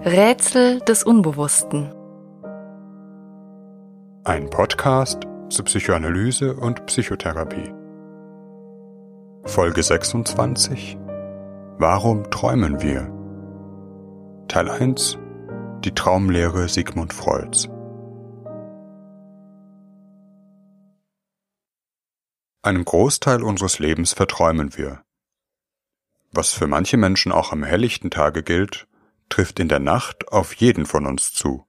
Rätsel des Unbewussten. Ein Podcast zu Psychoanalyse und Psychotherapie. Folge 26. Warum träumen wir? Teil 1. Die Traumlehre Sigmund Freuds. Einen Großteil unseres Lebens verträumen wir. Was für manche Menschen auch am helllichten Tage gilt, trifft in der Nacht auf jeden von uns zu.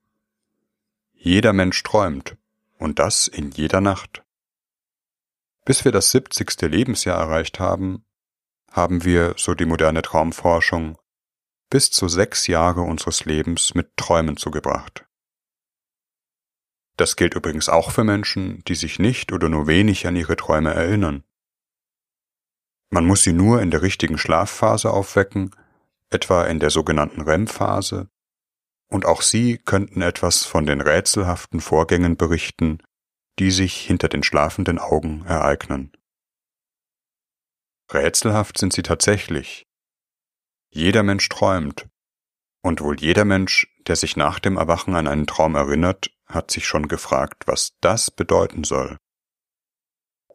Jeder Mensch träumt, und das in jeder Nacht. Bis wir das 70. Lebensjahr erreicht haben, haben wir, so die moderne Traumforschung, bis zu sechs Jahre unseres Lebens mit Träumen zugebracht. Das gilt übrigens auch für Menschen, die sich nicht oder nur wenig an ihre Träume erinnern. Man muss sie nur in der richtigen Schlafphase aufwecken etwa in der sogenannten REM-Phase, und auch sie könnten etwas von den rätselhaften Vorgängen berichten, die sich hinter den schlafenden Augen ereignen. Rätselhaft sind sie tatsächlich. Jeder Mensch träumt, und wohl jeder Mensch, der sich nach dem Erwachen an einen Traum erinnert, hat sich schon gefragt, was das bedeuten soll.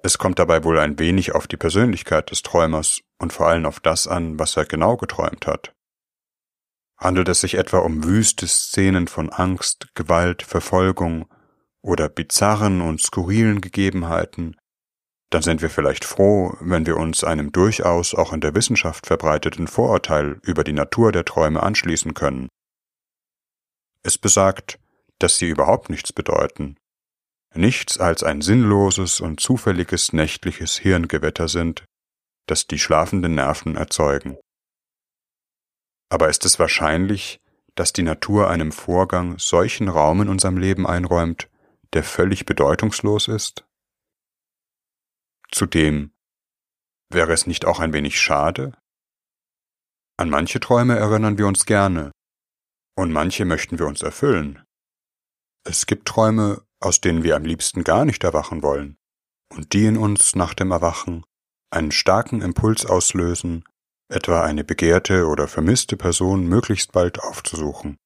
Es kommt dabei wohl ein wenig auf die Persönlichkeit des Träumers und vor allem auf das an, was er genau geträumt hat. Handelt es sich etwa um wüste Szenen von Angst, Gewalt, Verfolgung oder bizarren und skurrilen Gegebenheiten, dann sind wir vielleicht froh, wenn wir uns einem durchaus auch in der Wissenschaft verbreiteten Vorurteil über die Natur der Träume anschließen können. Es besagt, dass sie überhaupt nichts bedeuten, nichts als ein sinnloses und zufälliges nächtliches Hirngewetter sind, das die schlafenden Nerven erzeugen. Aber ist es wahrscheinlich, dass die Natur einem Vorgang solchen Raum in unserem Leben einräumt, der völlig bedeutungslos ist? Zudem, wäre es nicht auch ein wenig schade? An manche Träume erinnern wir uns gerne, und manche möchten wir uns erfüllen. Es gibt Träume, aus denen wir am liebsten gar nicht erwachen wollen, und die in uns nach dem Erwachen einen starken Impuls auslösen, etwa eine begehrte oder vermisste Person möglichst bald aufzusuchen.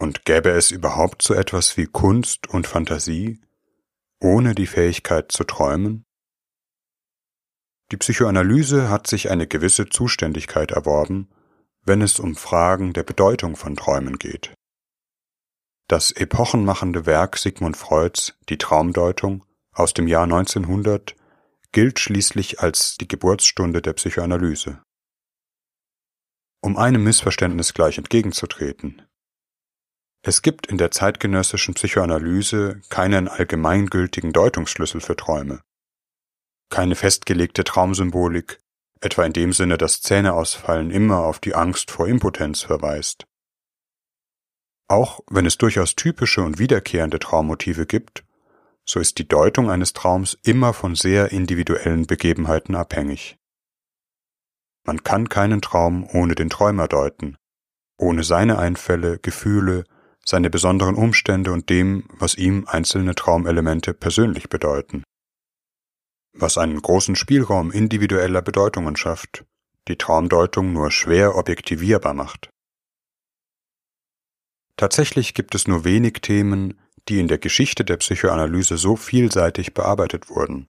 Und gäbe es überhaupt so etwas wie Kunst und Fantasie, ohne die Fähigkeit zu träumen? Die Psychoanalyse hat sich eine gewisse Zuständigkeit erworben, wenn es um Fragen der Bedeutung von Träumen geht. Das epochenmachende Werk Sigmund Freuds, die Traumdeutung, aus dem Jahr 1900, gilt schließlich als die Geburtsstunde der Psychoanalyse. Um einem Missverständnis gleich entgegenzutreten. Es gibt in der zeitgenössischen Psychoanalyse keinen allgemeingültigen Deutungsschlüssel für Träume. Keine festgelegte Traumsymbolik, etwa in dem Sinne, dass Zähneausfallen immer auf die Angst vor Impotenz verweist. Auch wenn es durchaus typische und wiederkehrende Traummotive gibt, so ist die Deutung eines Traums immer von sehr individuellen Begebenheiten abhängig. Man kann keinen Traum ohne den Träumer deuten, ohne seine Einfälle, Gefühle, seine besonderen Umstände und dem, was ihm einzelne Traumelemente persönlich bedeuten. Was einen großen Spielraum individueller Bedeutungen schafft, die Traumdeutung nur schwer objektivierbar macht. Tatsächlich gibt es nur wenig Themen, die in der Geschichte der Psychoanalyse so vielseitig bearbeitet wurden.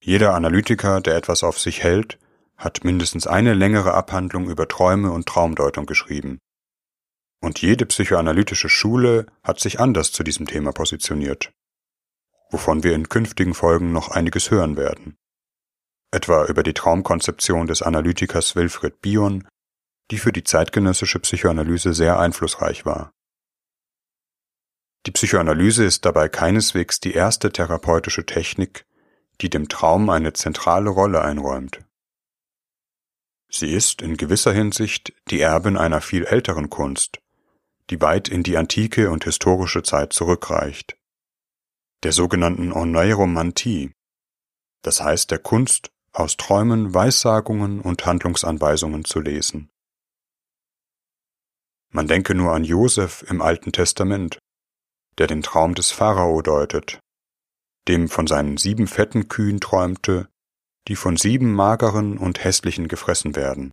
Jeder Analytiker, der etwas auf sich hält, hat mindestens eine längere Abhandlung über Träume und Traumdeutung geschrieben. Und jede psychoanalytische Schule hat sich anders zu diesem Thema positioniert, wovon wir in künftigen Folgen noch einiges hören werden. Etwa über die Traumkonzeption des Analytikers Wilfried Bion die für die zeitgenössische Psychoanalyse sehr einflussreich war. Die Psychoanalyse ist dabei keineswegs die erste therapeutische Technik, die dem Traum eine zentrale Rolle einräumt. Sie ist in gewisser Hinsicht die Erbin einer viel älteren Kunst, die weit in die antike und historische Zeit zurückreicht, der sogenannten Oneiromantie, das heißt der Kunst, aus Träumen Weissagungen und Handlungsanweisungen zu lesen. Man denke nur an Josef im Alten Testament, der den Traum des Pharao deutet, dem von seinen sieben fetten Kühen träumte, die von sieben mageren und hässlichen gefressen werden.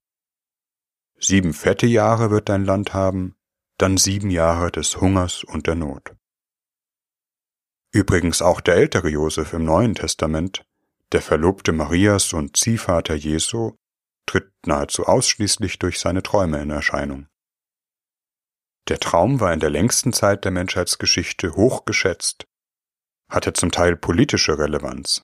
Sieben fette Jahre wird dein Land haben, dann sieben Jahre des Hungers und der Not. Übrigens auch der ältere Josef im Neuen Testament, der Verlobte Marias und Ziehvater Jesu, tritt nahezu ausschließlich durch seine Träume in Erscheinung. Der Traum war in der längsten Zeit der Menschheitsgeschichte hoch geschätzt, hatte zum Teil politische Relevanz.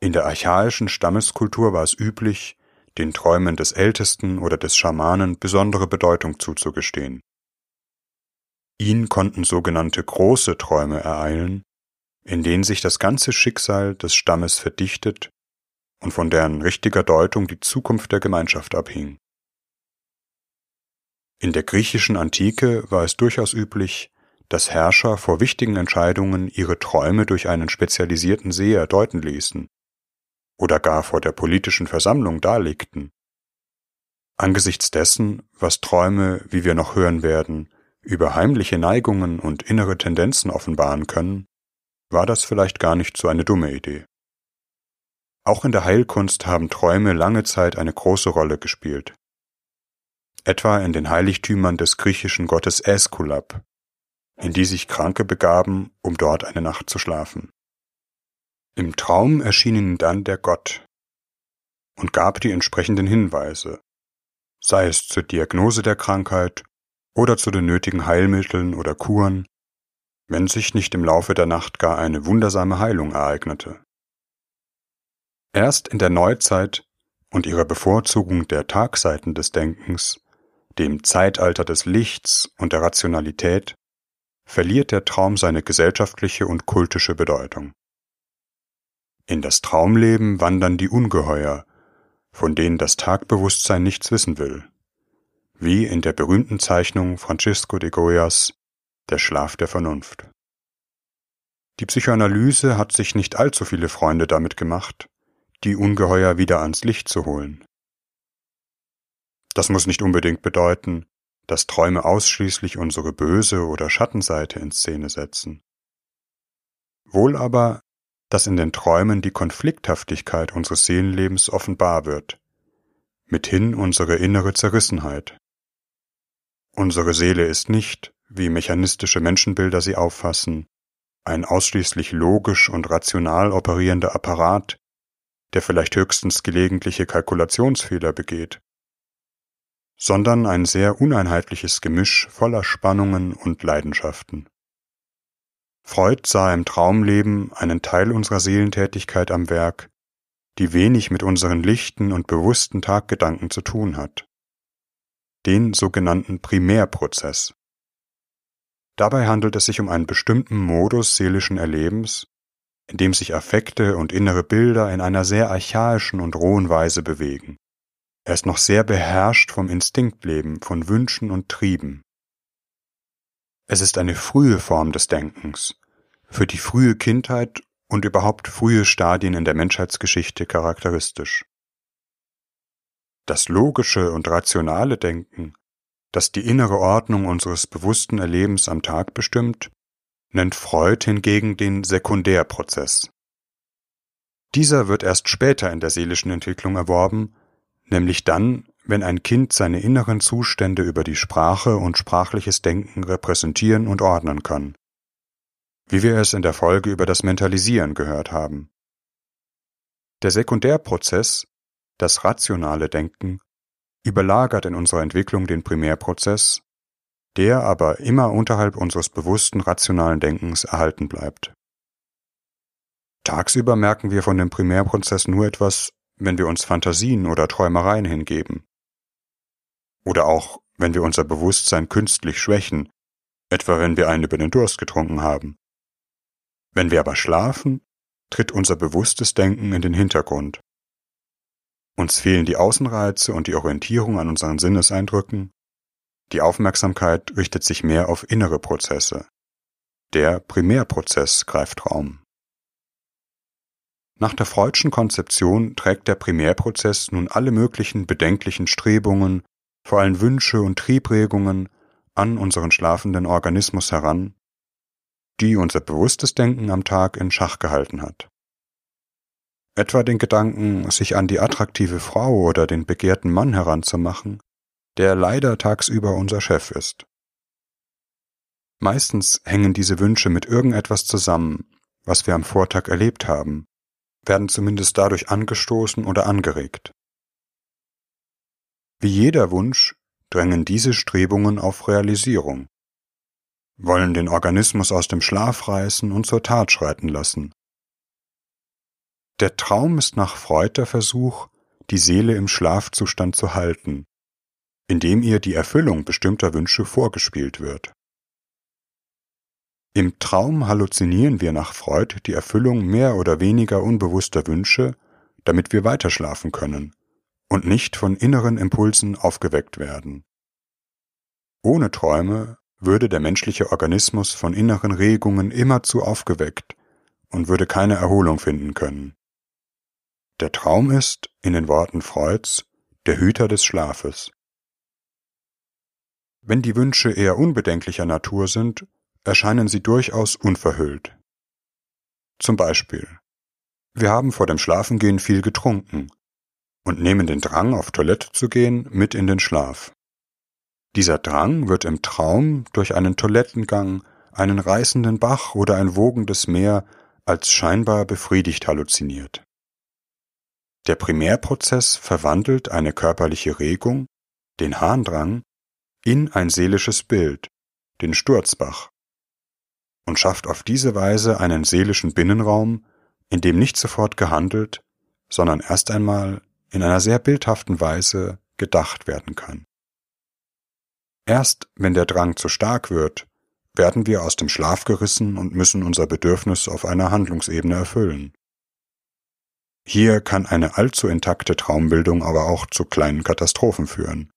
In der archaischen Stammeskultur war es üblich, den Träumen des Ältesten oder des Schamanen besondere Bedeutung zuzugestehen. Ihn konnten sogenannte große Träume ereilen, in denen sich das ganze Schicksal des Stammes verdichtet und von deren richtiger Deutung die Zukunft der Gemeinschaft abhing. In der griechischen Antike war es durchaus üblich, dass Herrscher vor wichtigen Entscheidungen ihre Träume durch einen spezialisierten Seher deuten ließen oder gar vor der politischen Versammlung darlegten. Angesichts dessen, was Träume, wie wir noch hören werden, über heimliche Neigungen und innere Tendenzen offenbaren können, war das vielleicht gar nicht so eine dumme Idee. Auch in der Heilkunst haben Träume lange Zeit eine große Rolle gespielt. Etwa in den Heiligtümern des griechischen Gottes Äskulap, in die sich Kranke begaben, um dort eine Nacht zu schlafen. Im Traum erschien ihnen dann der Gott und gab die entsprechenden Hinweise, sei es zur Diagnose der Krankheit oder zu den nötigen Heilmitteln oder Kuren, wenn sich nicht im Laufe der Nacht gar eine wundersame Heilung ereignete. Erst in der Neuzeit und ihrer Bevorzugung der Tagseiten des Denkens, dem Zeitalter des Lichts und der Rationalität, verliert der Traum seine gesellschaftliche und kultische Bedeutung. In das Traumleben wandern die Ungeheuer, von denen das Tagbewusstsein nichts wissen will, wie in der berühmten Zeichnung Francisco de Goyas Der Schlaf der Vernunft. Die Psychoanalyse hat sich nicht allzu viele Freunde damit gemacht, die Ungeheuer wieder ans Licht zu holen. Das muss nicht unbedingt bedeuten, dass Träume ausschließlich unsere böse oder Schattenseite in Szene setzen. Wohl aber, dass in den Träumen die Konflikthaftigkeit unseres Seelenlebens offenbar wird, mithin unsere innere Zerrissenheit. Unsere Seele ist nicht, wie mechanistische Menschenbilder sie auffassen, ein ausschließlich logisch und rational operierender Apparat, der vielleicht höchstens gelegentliche Kalkulationsfehler begeht, sondern ein sehr uneinheitliches Gemisch voller Spannungen und Leidenschaften. Freud sah im Traumleben einen Teil unserer Seelentätigkeit am Werk, die wenig mit unseren lichten und bewussten Taggedanken zu tun hat. Den sogenannten Primärprozess. Dabei handelt es sich um einen bestimmten Modus seelischen Erlebens, in dem sich Affekte und innere Bilder in einer sehr archaischen und rohen Weise bewegen. Er ist noch sehr beherrscht vom Instinktleben, von Wünschen und Trieben. Es ist eine frühe Form des Denkens, für die frühe Kindheit und überhaupt frühe Stadien in der Menschheitsgeschichte charakteristisch. Das logische und rationale Denken, das die innere Ordnung unseres bewussten Erlebens am Tag bestimmt, nennt Freud hingegen den Sekundärprozess. Dieser wird erst später in der seelischen Entwicklung erworben, nämlich dann, wenn ein Kind seine inneren Zustände über die Sprache und sprachliches Denken repräsentieren und ordnen kann, wie wir es in der Folge über das Mentalisieren gehört haben. Der Sekundärprozess, das rationale Denken, überlagert in unserer Entwicklung den Primärprozess, der aber immer unterhalb unseres bewussten rationalen Denkens erhalten bleibt. Tagsüber merken wir von dem Primärprozess nur etwas, wenn wir uns Fantasien oder Träumereien hingeben. Oder auch, wenn wir unser Bewusstsein künstlich schwächen, etwa wenn wir einen über den Durst getrunken haben. Wenn wir aber schlafen, tritt unser bewusstes Denken in den Hintergrund. Uns fehlen die Außenreize und die Orientierung an unseren Sinneseindrücken. Die Aufmerksamkeit richtet sich mehr auf innere Prozesse. Der Primärprozess greift Raum. Nach der Freudschen Konzeption trägt der Primärprozess nun alle möglichen bedenklichen Strebungen vor allem Wünsche und Triebregungen an unseren schlafenden Organismus heran, die unser bewusstes Denken am Tag in Schach gehalten hat. etwa den Gedanken, sich an die attraktive Frau oder den begehrten Mann heranzumachen, der leider tagsüber unser Chef ist. Meistens hängen diese Wünsche mit irgendetwas zusammen, was wir am Vortag erlebt haben, werden zumindest dadurch angestoßen oder angeregt. Wie jeder Wunsch drängen diese Strebungen auf Realisierung, wollen den Organismus aus dem Schlaf reißen und zur Tat schreiten lassen. Der Traum ist nach Freud der Versuch, die Seele im Schlafzustand zu halten, indem ihr die Erfüllung bestimmter Wünsche vorgespielt wird. Im Traum halluzinieren wir nach Freud die Erfüllung mehr oder weniger unbewusster Wünsche, damit wir weiterschlafen können und nicht von inneren Impulsen aufgeweckt werden. Ohne Träume würde der menschliche Organismus von inneren Regungen immerzu aufgeweckt und würde keine Erholung finden können. Der Traum ist, in den Worten Freuds, der Hüter des Schlafes. Wenn die Wünsche eher unbedenklicher Natur sind, erscheinen sie durchaus unverhüllt. Zum Beispiel, wir haben vor dem Schlafengehen viel getrunken und nehmen den Drang, auf Toilette zu gehen, mit in den Schlaf. Dieser Drang wird im Traum durch einen Toilettengang, einen reißenden Bach oder ein wogendes Meer als scheinbar befriedigt halluziniert. Der Primärprozess verwandelt eine körperliche Regung, den Harndrang, in ein seelisches Bild, den Sturzbach, und schafft auf diese Weise einen seelischen Binnenraum, in dem nicht sofort gehandelt, sondern erst einmal in einer sehr bildhaften Weise gedacht werden kann. Erst wenn der Drang zu stark wird, werden wir aus dem Schlaf gerissen und müssen unser Bedürfnis auf einer Handlungsebene erfüllen. Hier kann eine allzu intakte Traumbildung aber auch zu kleinen Katastrophen führen.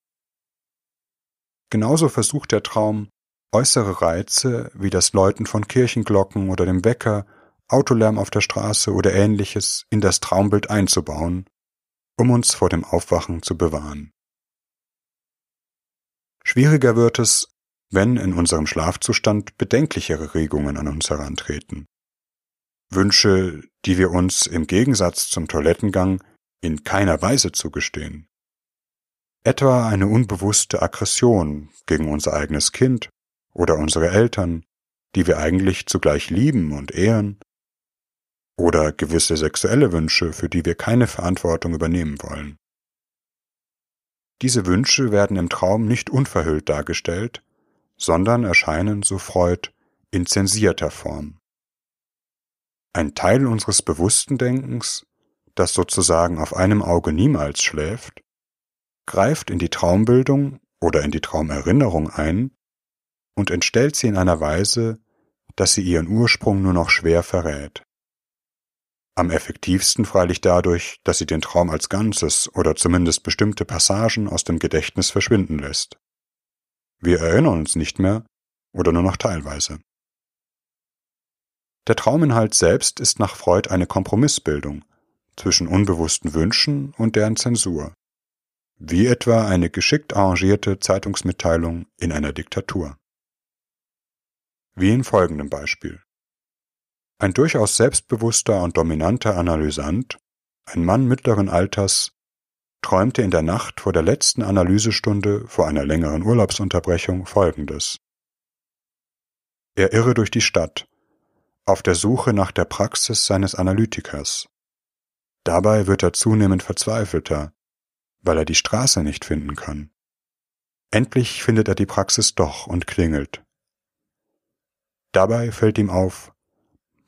Genauso versucht der Traum, äußere Reize wie das Läuten von Kirchenglocken oder dem Wecker, Autolärm auf der Straße oder ähnliches in das Traumbild einzubauen um uns vor dem Aufwachen zu bewahren. Schwieriger wird es, wenn in unserem Schlafzustand bedenklichere Regungen an uns herantreten. Wünsche, die wir uns im Gegensatz zum Toilettengang in keiner Weise zugestehen. Etwa eine unbewusste Aggression gegen unser eigenes Kind oder unsere Eltern, die wir eigentlich zugleich lieben und ehren, oder gewisse sexuelle Wünsche, für die wir keine Verantwortung übernehmen wollen. Diese Wünsche werden im Traum nicht unverhüllt dargestellt, sondern erscheinen, so Freud, in zensierter Form. Ein Teil unseres bewussten Denkens, das sozusagen auf einem Auge niemals schläft, greift in die Traumbildung oder in die Traumerinnerung ein und entstellt sie in einer Weise, dass sie ihren Ursprung nur noch schwer verrät. Am effektivsten freilich dadurch, dass sie den Traum als Ganzes oder zumindest bestimmte Passagen aus dem Gedächtnis verschwinden lässt. Wir erinnern uns nicht mehr oder nur noch teilweise. Der Trauminhalt selbst ist nach Freud eine Kompromissbildung zwischen unbewussten Wünschen und deren Zensur, wie etwa eine geschickt arrangierte Zeitungsmitteilung in einer Diktatur. Wie in folgendem Beispiel. Ein durchaus selbstbewusster und dominanter Analysant, ein Mann mittleren Alters, träumte in der Nacht vor der letzten Analysestunde vor einer längeren Urlaubsunterbrechung Folgendes. Er irre durch die Stadt, auf der Suche nach der Praxis seines Analytikers. Dabei wird er zunehmend verzweifelter, weil er die Straße nicht finden kann. Endlich findet er die Praxis doch und klingelt. Dabei fällt ihm auf,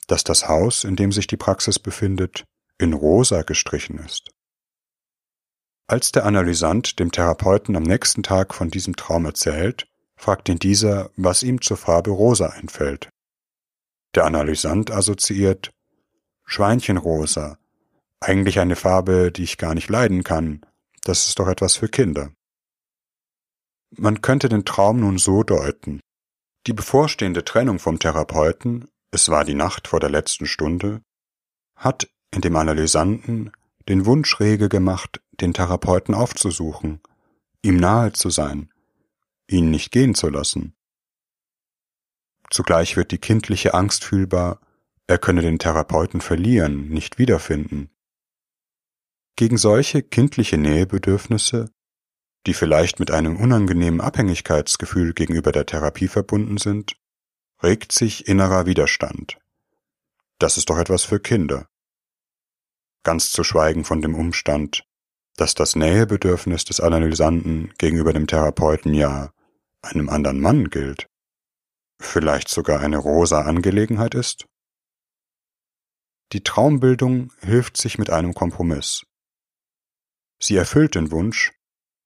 dass das Haus, in dem sich die Praxis befindet, in rosa gestrichen ist. Als der Analysant dem Therapeuten am nächsten Tag von diesem Traum erzählt, fragt ihn dieser, was ihm zur Farbe rosa einfällt. Der Analysant assoziiert Schweinchenrosa, eigentlich eine Farbe, die ich gar nicht leiden kann, das ist doch etwas für Kinder. Man könnte den Traum nun so deuten. Die bevorstehende Trennung vom Therapeuten es war die Nacht vor der letzten Stunde, hat in dem Analysanten den Wunsch rege gemacht, den Therapeuten aufzusuchen, ihm nahe zu sein, ihn nicht gehen zu lassen. Zugleich wird die kindliche Angst fühlbar, er könne den Therapeuten verlieren, nicht wiederfinden, Gegen solche kindliche Nähebedürfnisse, die vielleicht mit einem unangenehmen Abhängigkeitsgefühl gegenüber der Therapie verbunden sind, regt sich innerer Widerstand. Das ist doch etwas für Kinder. Ganz zu schweigen von dem Umstand, dass das Nähebedürfnis des Analysanten gegenüber dem Therapeuten ja einem anderen Mann gilt, vielleicht sogar eine rosa Angelegenheit ist? Die Traumbildung hilft sich mit einem Kompromiss. Sie erfüllt den Wunsch,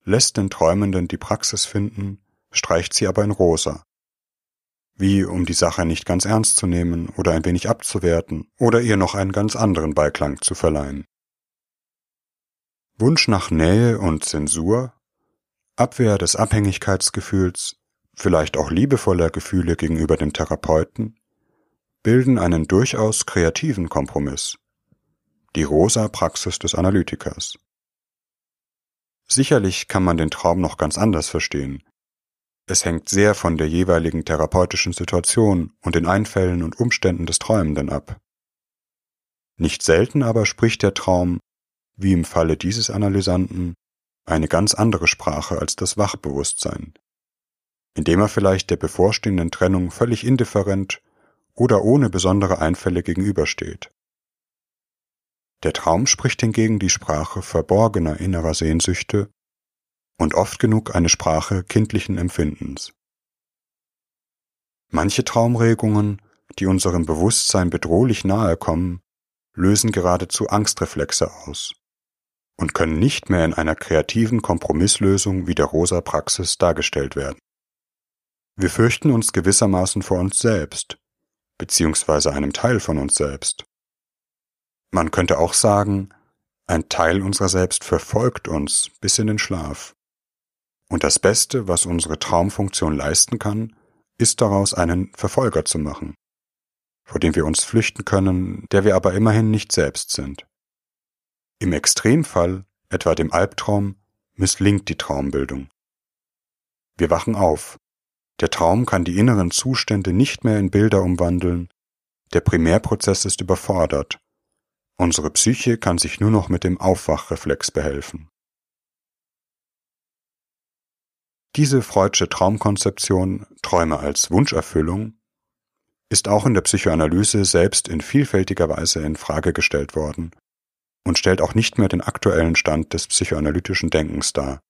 lässt den Träumenden die Praxis finden, streicht sie aber in rosa. Wie um die Sache nicht ganz ernst zu nehmen oder ein wenig abzuwerten oder ihr noch einen ganz anderen Beiklang zu verleihen. Wunsch nach Nähe und Zensur, Abwehr des Abhängigkeitsgefühls, vielleicht auch liebevoller Gefühle gegenüber dem Therapeuten, bilden einen durchaus kreativen Kompromiss, die rosa Praxis des Analytikers. Sicherlich kann man den Traum noch ganz anders verstehen. Es hängt sehr von der jeweiligen therapeutischen Situation und den Einfällen und Umständen des Träumenden ab. Nicht selten aber spricht der Traum wie im Falle dieses Analysanten, eine ganz andere Sprache als das Wachbewusstsein, indem er vielleicht der bevorstehenden Trennung völlig indifferent oder ohne besondere Einfälle gegenübersteht. Der Traum spricht hingegen die Sprache verborgener innerer Sehnsüchte und oft genug eine Sprache kindlichen Empfindens. Manche Traumregungen, die unserem Bewusstsein bedrohlich nahe kommen, lösen geradezu Angstreflexe aus und können nicht mehr in einer kreativen Kompromisslösung wie der Rosa Praxis dargestellt werden. Wir fürchten uns gewissermaßen vor uns selbst, beziehungsweise einem Teil von uns selbst. Man könnte auch sagen, ein Teil unserer selbst verfolgt uns bis in den Schlaf. Und das Beste, was unsere Traumfunktion leisten kann, ist daraus einen Verfolger zu machen, vor dem wir uns flüchten können, der wir aber immerhin nicht selbst sind. Im Extremfall, etwa dem Albtraum, misslingt die Traumbildung. Wir wachen auf. Der Traum kann die inneren Zustände nicht mehr in Bilder umwandeln, der Primärprozess ist überfordert. Unsere Psyche kann sich nur noch mit dem Aufwachreflex behelfen. Diese Freudsche Traumkonzeption Träume als Wunscherfüllung ist auch in der Psychoanalyse selbst in vielfältiger Weise in Frage gestellt worden und stellt auch nicht mehr den aktuellen Stand des psychoanalytischen Denkens dar.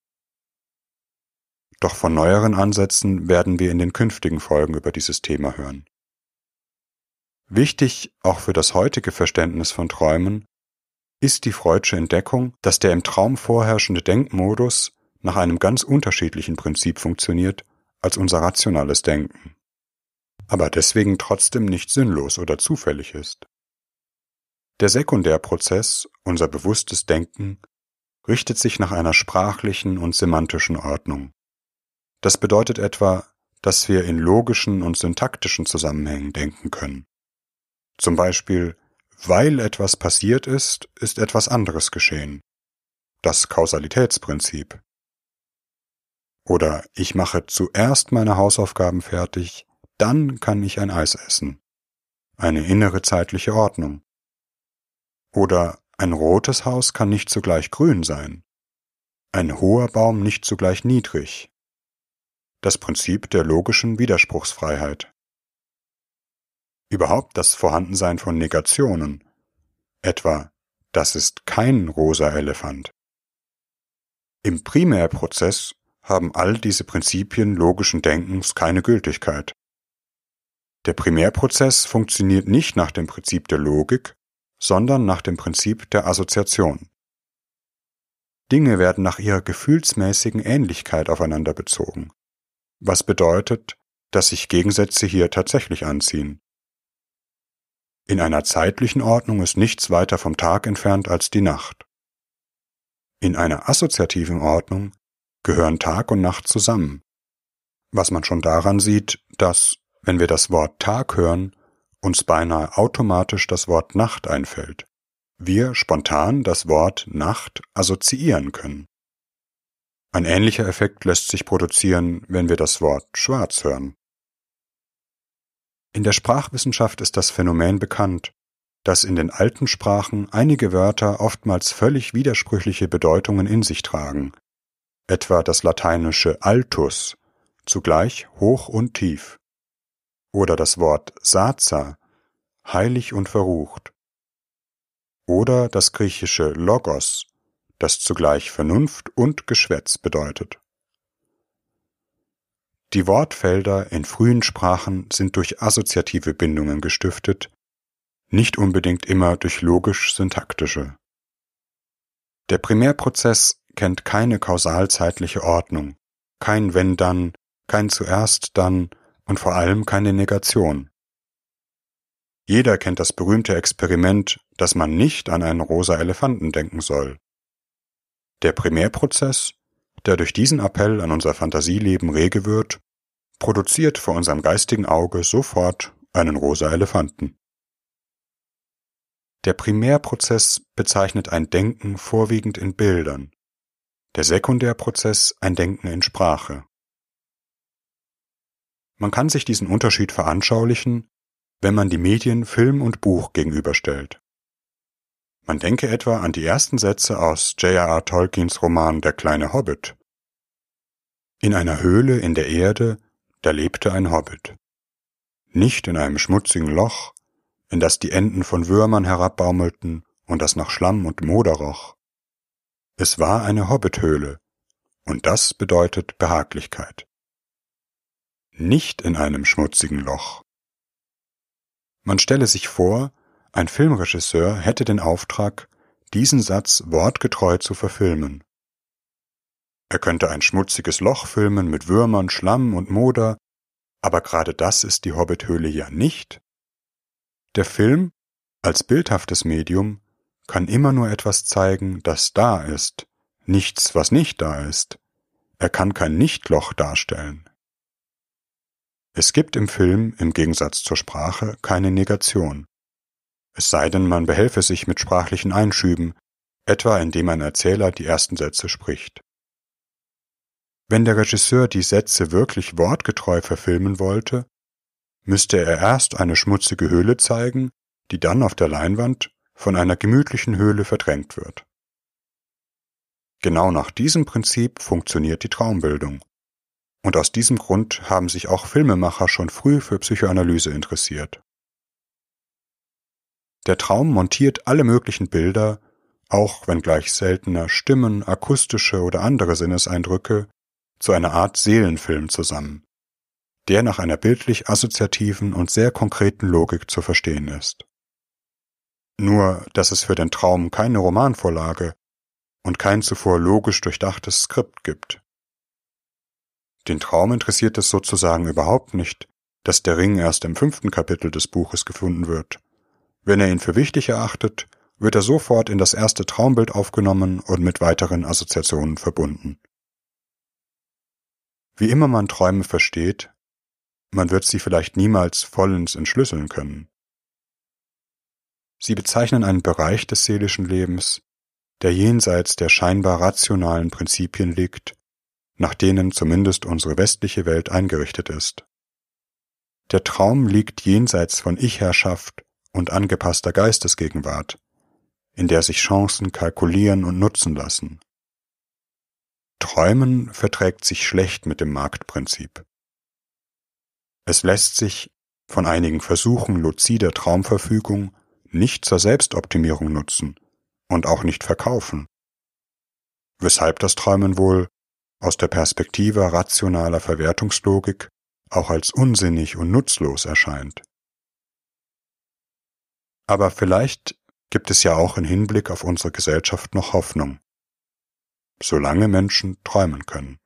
Doch von neueren Ansätzen werden wir in den künftigen Folgen über dieses Thema hören. Wichtig auch für das heutige Verständnis von Träumen ist die Freudsche Entdeckung, dass der im Traum vorherrschende Denkmodus nach einem ganz unterschiedlichen Prinzip funktioniert als unser rationales Denken, aber deswegen trotzdem nicht sinnlos oder zufällig ist. Der Sekundärprozess, unser bewusstes Denken, richtet sich nach einer sprachlichen und semantischen Ordnung. Das bedeutet etwa, dass wir in logischen und syntaktischen Zusammenhängen denken können. Zum Beispiel, weil etwas passiert ist, ist etwas anderes geschehen. Das Kausalitätsprinzip. Oder ich mache zuerst meine Hausaufgaben fertig, dann kann ich ein Eis essen. Eine innere zeitliche Ordnung. Oder ein rotes Haus kann nicht zugleich grün sein. Ein hoher Baum nicht zugleich niedrig. Das Prinzip der logischen Widerspruchsfreiheit. Überhaupt das Vorhandensein von Negationen. Etwa, das ist kein rosa Elefant. Im Primärprozess haben all diese Prinzipien logischen Denkens keine Gültigkeit. Der Primärprozess funktioniert nicht nach dem Prinzip der Logik, sondern nach dem Prinzip der Assoziation. Dinge werden nach ihrer gefühlsmäßigen Ähnlichkeit aufeinander bezogen, was bedeutet, dass sich Gegensätze hier tatsächlich anziehen. In einer zeitlichen Ordnung ist nichts weiter vom Tag entfernt als die Nacht. In einer assoziativen Ordnung gehören Tag und Nacht zusammen, was man schon daran sieht, dass, wenn wir das Wort Tag hören, uns beinahe automatisch das Wort Nacht einfällt, wir spontan das Wort Nacht assoziieren können. Ein ähnlicher Effekt lässt sich produzieren, wenn wir das Wort schwarz hören. In der Sprachwissenschaft ist das Phänomen bekannt, dass in den alten Sprachen einige Wörter oftmals völlig widersprüchliche Bedeutungen in sich tragen, etwa das lateinische altus, zugleich hoch und tief, oder das Wort Saza, heilig und verrucht, oder das griechische Logos, das zugleich Vernunft und Geschwätz bedeutet. Die Wortfelder in frühen Sprachen sind durch assoziative Bindungen gestiftet, nicht unbedingt immer durch logisch-syntaktische. Der Primärprozess kennt keine kausalzeitliche Ordnung, kein wenn dann, kein zuerst dann und vor allem keine Negation. Jeder kennt das berühmte Experiment, dass man nicht an einen rosa Elefanten denken soll. Der Primärprozess, der durch diesen Appell an unser Fantasieleben rege wird, produziert vor unserem geistigen Auge sofort einen rosa Elefanten. Der Primärprozess bezeichnet ein Denken vorwiegend in Bildern, der Sekundärprozess ein Denken in Sprache. Man kann sich diesen Unterschied veranschaulichen, wenn man die Medien Film und Buch gegenüberstellt. Man denke etwa an die ersten Sätze aus J.R.R. Tolkiens Roman Der kleine Hobbit. In einer Höhle in der Erde, da lebte ein Hobbit. Nicht in einem schmutzigen Loch, in das die Enden von Würmern herabbaumelten und das nach Schlamm und Moder roch. Es war eine Hobbithöhle, und das bedeutet Behaglichkeit. Nicht in einem schmutzigen Loch. Man stelle sich vor, ein Filmregisseur hätte den Auftrag, diesen Satz wortgetreu zu verfilmen. Er könnte ein schmutziges Loch filmen mit Würmern, Schlamm und Moder, aber gerade das ist die Hobbithöhle ja nicht. Der Film als bildhaftes Medium kann immer nur etwas zeigen, das da ist, nichts, was nicht da ist. Er kann kein Nichtloch darstellen. Es gibt im Film, im Gegensatz zur Sprache, keine Negation. Es sei denn, man behelfe sich mit sprachlichen Einschüben, etwa indem ein Erzähler die ersten Sätze spricht. Wenn der Regisseur die Sätze wirklich wortgetreu verfilmen wollte, müsste er erst eine schmutzige Höhle zeigen, die dann auf der Leinwand von einer gemütlichen Höhle verdrängt wird. Genau nach diesem Prinzip funktioniert die Traumbildung. Und aus diesem Grund haben sich auch Filmemacher schon früh für Psychoanalyse interessiert. Der Traum montiert alle möglichen Bilder, auch wenn gleich seltener Stimmen, akustische oder andere Sinneseindrücke, zu einer Art Seelenfilm zusammen, der nach einer bildlich assoziativen und sehr konkreten Logik zu verstehen ist. Nur, dass es für den Traum keine Romanvorlage und kein zuvor logisch durchdachtes Skript gibt. Den Traum interessiert es sozusagen überhaupt nicht, dass der Ring erst im fünften Kapitel des Buches gefunden wird. Wenn er ihn für wichtig erachtet, wird er sofort in das erste Traumbild aufgenommen und mit weiteren Assoziationen verbunden. Wie immer man Träume versteht, man wird sie vielleicht niemals vollends entschlüsseln können. Sie bezeichnen einen Bereich des seelischen Lebens, der jenseits der scheinbar rationalen Prinzipien liegt, nach denen zumindest unsere westliche Welt eingerichtet ist. Der Traum liegt jenseits von Ich-Herrschaft und angepasster Geistesgegenwart, in der sich Chancen kalkulieren und nutzen lassen. Träumen verträgt sich schlecht mit dem Marktprinzip. Es lässt sich von einigen Versuchen luzider Traumverfügung nicht zur Selbstoptimierung nutzen und auch nicht verkaufen. Weshalb das Träumen wohl aus der Perspektive rationaler Verwertungslogik auch als unsinnig und nutzlos erscheint. Aber vielleicht gibt es ja auch im Hinblick auf unsere Gesellschaft noch Hoffnung solange Menschen träumen können.